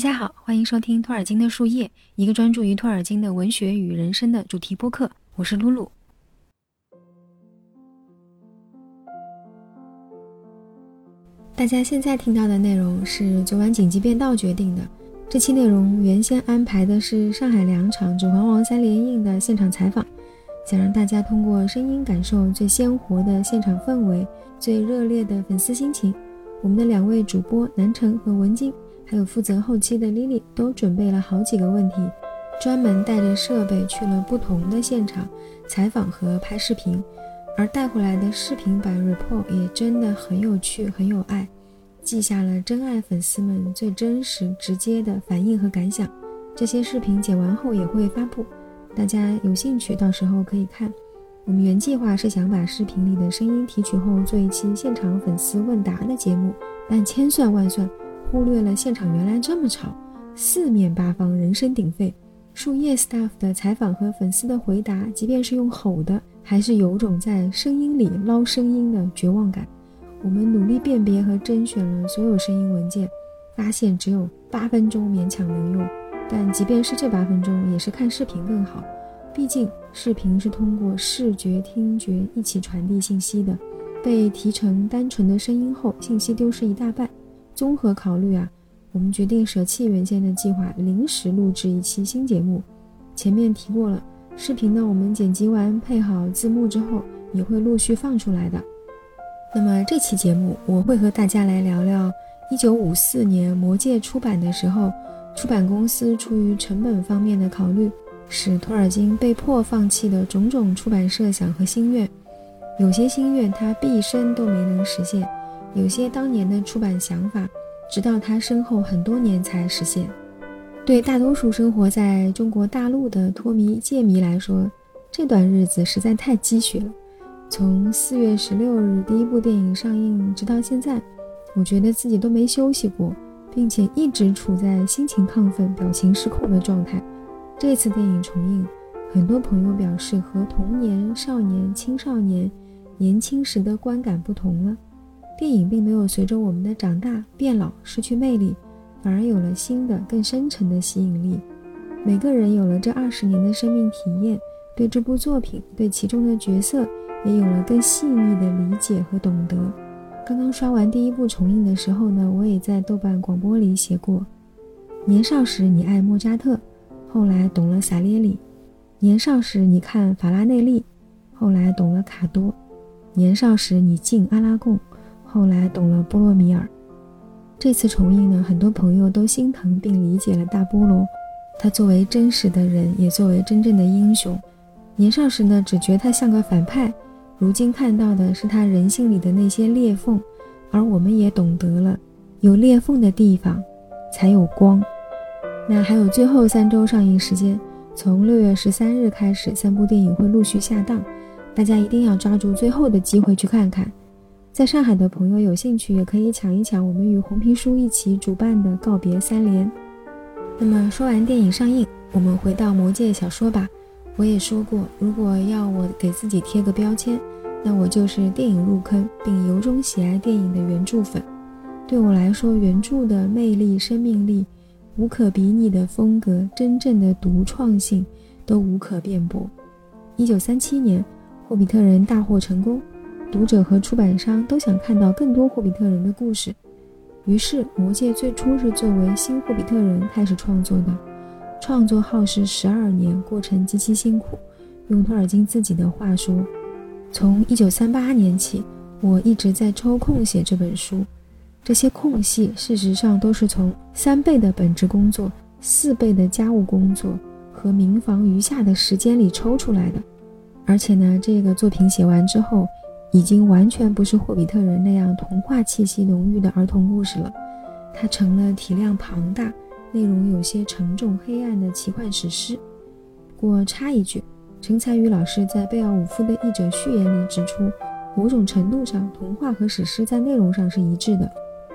大家好，欢迎收听托尔金的树叶，一个专注于托尔金的文学与人生的主题播客。我是露露。大家现在听到的内容是昨晚紧急变道决定的。这期内容原先安排的是上海两场《指环王三》连映的现场采访，想让大家通过声音感受最鲜活的现场氛围、最热烈的粉丝心情。我们的两位主播南城和文静。还有负责后期的 Lily 都准备了好几个问题，专门带着设备去了不同的现场采访和拍视频，而带回来的视频版 report 也真的很有趣，很有爱，记下了真爱粉丝们最真实、直接的反应和感想。这些视频剪完后也会发布，大家有兴趣到时候可以看。我们原计划是想把视频里的声音提取后做一期现场粉丝问答的节目，但千算万算。忽略了现场原来这么吵，四面八方人声鼎沸，树叶 staff 的采访和粉丝的回答，即便是用吼的，还是有种在声音里捞声音的绝望感。我们努力辨别和甄选了所有声音文件，发现只有八分钟勉强能用。但即便是这八分钟，也是看视频更好，毕竟视频是通过视觉、听觉一起传递信息的，被提成单纯的声音后，信息丢失一大半。综合考虑啊，我们决定舍弃原先的计划，临时录制一期新节目。前面提过了，视频呢，我们剪辑完配好字幕之后，也会陆续放出来的。那么这期节目，我会和大家来聊聊1954年《魔戒》出版的时候，出版公司出于成本方面的考虑，使托尔金被迫放弃的种种出版设想和心愿。有些心愿他毕生都没能实现。有些当年的出版想法，直到他身后很多年才实现。对大多数生活在中国大陆的托迷戒迷来说，这段日子实在太积雪了。从四月十六日第一部电影上映直到现在，我觉得自己都没休息过，并且一直处在心情亢奋、表情失控的状态。这次电影重映，很多朋友表示和童年、少年、青少年、年轻时的观感不同了。电影并没有随着我们的长大变老失去魅力，反而有了新的更深沉的吸引力。每个人有了这二十年的生命体验，对这部作品、对其中的角色也有了更细腻的理解和懂得。刚刚刷完第一部重映的时候呢，我也在豆瓣广播里写过：年少时你爱莫扎特，后来懂了萨列里；年少时你看法拉内利，后来懂了卡多；年少时你敬阿拉贡。后来懂了波罗米尔。这次重映呢，很多朋友都心疼并理解了大波罗。他作为真实的人，也作为真正的英雄。年少时呢，只觉得他像个反派；如今看到的是他人性里的那些裂缝，而我们也懂得了，有裂缝的地方才有光。那还有最后三周上映时间，从六月十三日开始，三部电影会陆续下档，大家一定要抓住最后的机会去看看。在上海的朋友有兴趣，也可以抢一抢我们与红皮书一起主办的告别三联。那么说完电影上映，我们回到魔戒小说吧。我也说过，如果要我给自己贴个标签，那我就是电影入坑并由衷喜爱电影的原著粉。对我来说，原著的魅力、生命力、无可比拟的风格、真正的独创性都无可辩驳。一九三七年，《霍比特人》大获成功。读者和出版商都想看到更多霍比特人的故事，于是《魔戒》最初是作为新霍比特人开始创作的，创作耗时十二年，过程极其辛苦。用托尔金自己的话说：“从一九三八年起，我一直在抽空写这本书，这些空隙事实上都是从三倍的本职工作、四倍的家务工作和民房余下的时间里抽出来的。而且呢，这个作品写完之后。”已经完全不是霍比特人那样童话气息浓郁的儿童故事了，它成了体量庞大、内容有些沉重、黑暗的奇幻史诗。不过插一句，陈才宇老师在贝尔伍夫的译者序言里指出，某种程度上，童话和史诗在内容上是一致的，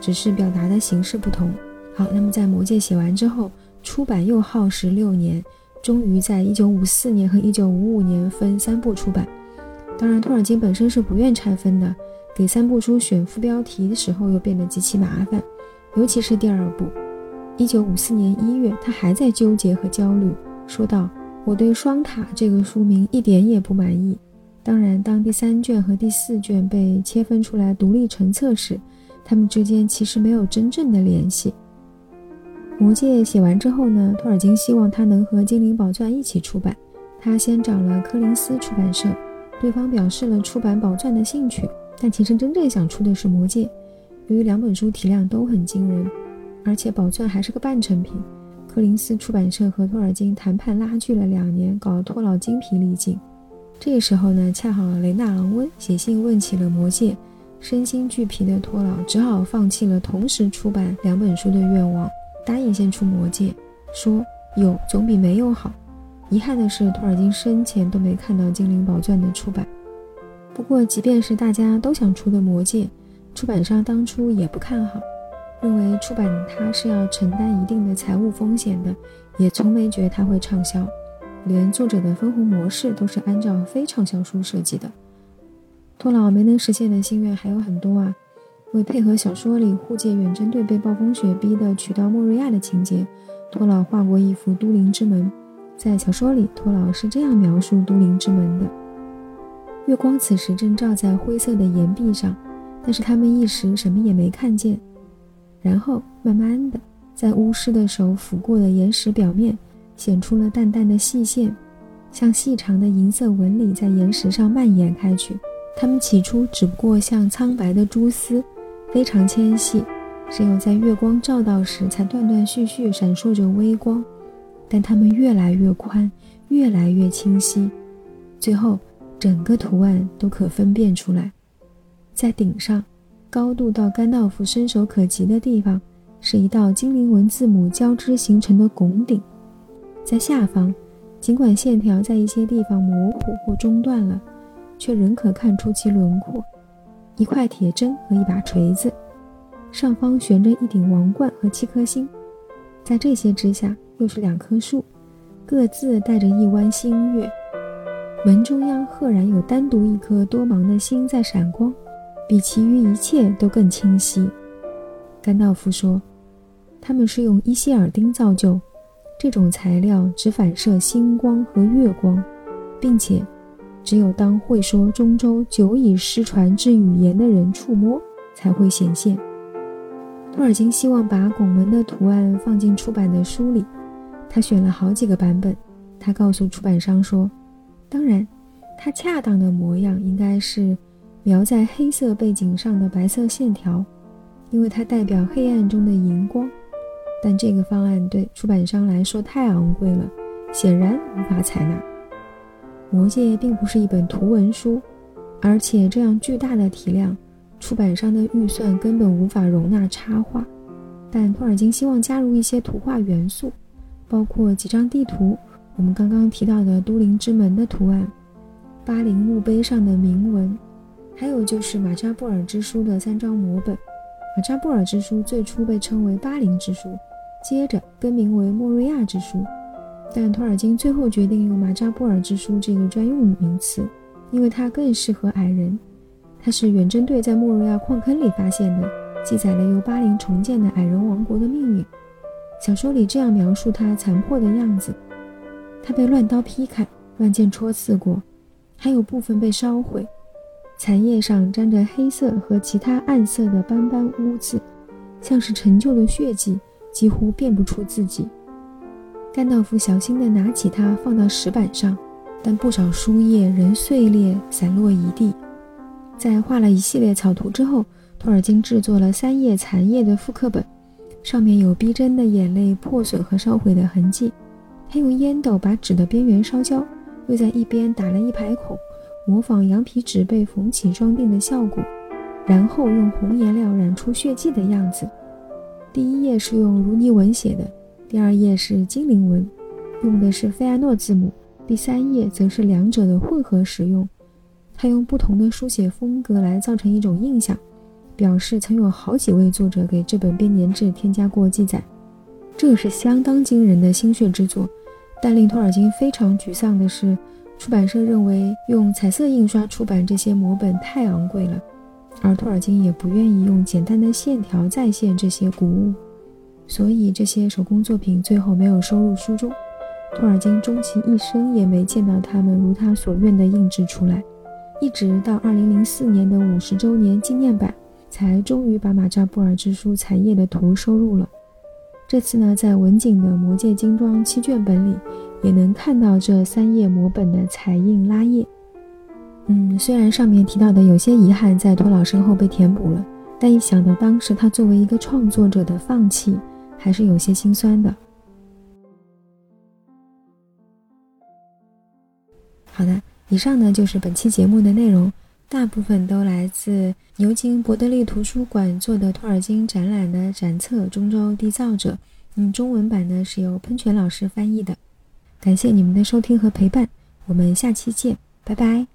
只是表达的形式不同。好，那么在《魔戒》写完之后，出版又耗时六年，终于在1954年和1955年分三部出版。当然，托尔金本身是不愿拆分的，给三部书选副标题的时候又变得极其麻烦，尤其是第二部。一九五四年一月，他还在纠结和焦虑，说道：“我对‘双塔’这个书名一点也不满意。当然，当第三卷和第四卷被切分出来独立成册时，他们之间其实没有真正的联系。”《魔戒》写完之后呢，托尔金希望他能和《精灵宝钻》一起出版。他先找了柯林斯出版社，对方表示了出版宝钻的兴趣，但其实真正想出的是《魔戒》。由于两本书体量都很惊人，而且宝钻还是个半成品，柯林斯出版社和托尔金谈判拉锯了两年，搞得托老精疲力尽。这个时候呢，恰好雷纳昂温写信问起了《魔戒》，身心俱疲的托老只好放弃了同时出版两本书的愿望。答应先出魔戒，说有总比没有好。遗憾的是，托尔金生前都没看到《精灵宝钻》的出版。不过，即便是大家都想出的魔戒，出版商当初也不看好，认为出版它是要承担一定的财务风险的，也从没觉得它会畅销。连作者的分红模式都是按照非畅销书设计的。托老没能实现的心愿还有很多啊。为配合小说里护戒远征队被暴风雪逼得取到莫瑞亚的情节，托老画过一幅都灵之门。在小说里，托老是这样描述都灵之门的：月光此时正照在灰色的岩壁上，但是他们一时什么也没看见。然后慢慢的，在巫师的手抚过的岩石表面，显出了淡淡的细线，像细长的银色纹理在岩石上蔓延开去。它们起初只不过像苍白的蛛丝。非常纤细，只有在月光照到时才断断续续闪烁着微光，但它们越来越宽，越来越清晰，最后整个图案都可分辨出来。在顶上，高度到甘道夫伸手可及的地方，是一道精灵文字母交织形成的拱顶；在下方，尽管线条在一些地方模糊或中断了，却仍可看出其轮廓。一块铁针和一把锤子，上方悬着一顶王冠和七颗星，在这些之下又是两棵树，各自带着一弯新月。门中央赫然有单独一颗多芒的星在闪光，比其余一切都更清晰。甘道夫说：“他们是用伊希尔丁造就，这种材料只反射星光和月光，并且。”只有当会说中州久已失传之语言的人触摸，才会显现。托尔金希望把拱门的图案放进出版的书里，他选了好几个版本。他告诉出版商说：“当然，它恰当的模样应该是描在黑色背景上的白色线条，因为它代表黑暗中的荧光。但这个方案对出版商来说太昂贵了，显然无法采纳。”《魔戒》并不是一本图文书，而且这样巨大的体量，出版商的预算根本无法容纳插画。但托尔金希望加入一些图画元素，包括几张地图，我们刚刚提到的都灵之门的图案，巴林墓碑上的铭文，还有就是马扎布尔之书的三张摹本。马扎布尔之书最初被称为巴林之书，接着更名为莫瑞亚之书。但托尔金最后决定用马扎布尔之书这个专用名词，因为它更适合矮人。它是远征队在莫瑞亚矿坑里发现的，记载了由巴林重建的矮人王国的命运。小说里这样描述它残破的样子：它被乱刀劈砍，乱箭戳刺过，还有部分被烧毁，残叶上沾着黑色和其他暗色的斑斑污渍，像是陈旧的血迹，几乎辨不出自己。甘道夫小心地拿起它，放到石板上，但不少书页仍碎裂散落一地。在画了一系列草图之后，托尔金制作了三页残页的复刻本，上面有逼真的眼泪破损和烧毁的痕迹。他用烟斗把纸的边缘烧焦，又在一边打了一排孔，模仿羊皮纸被缝起装订的效果，然后用红颜料染出血迹的样子。第一页是用如尼文写的。第二页是精灵文，用的是费亚诺字母；第三页则是两者的混合使用。他用不同的书写风格来造成一种印象，表示曾有好几位作者给这本编年志添加过记载。这是相当惊人的心血之作。但令托尔金非常沮丧的是，出版社认为用彩色印刷出版这些摹本太昂贵了，而托尔金也不愿意用简单的线条再现这些古物。所以这些手工作品最后没有收入书中。托尔金终其一生也没见到他们如他所愿的印制出来，一直到二零零四年的五十周年纪念版，才终于把马扎布尔之书彩页的图收入了。这次呢，在文景的《魔戒精装》七卷本里，也能看到这三页摹本的彩印拉页。嗯，虽然上面提到的有些遗憾在托老身后被填补了，但一想到当时他作为一个创作者的放弃，还是有些心酸的。好的，以上呢就是本期节目的内容，大部分都来自牛津伯德利图书馆做的托尔金展览的展册《中州缔造者》，嗯，中文版呢是由喷泉老师翻译的。感谢你们的收听和陪伴，我们下期见，拜拜。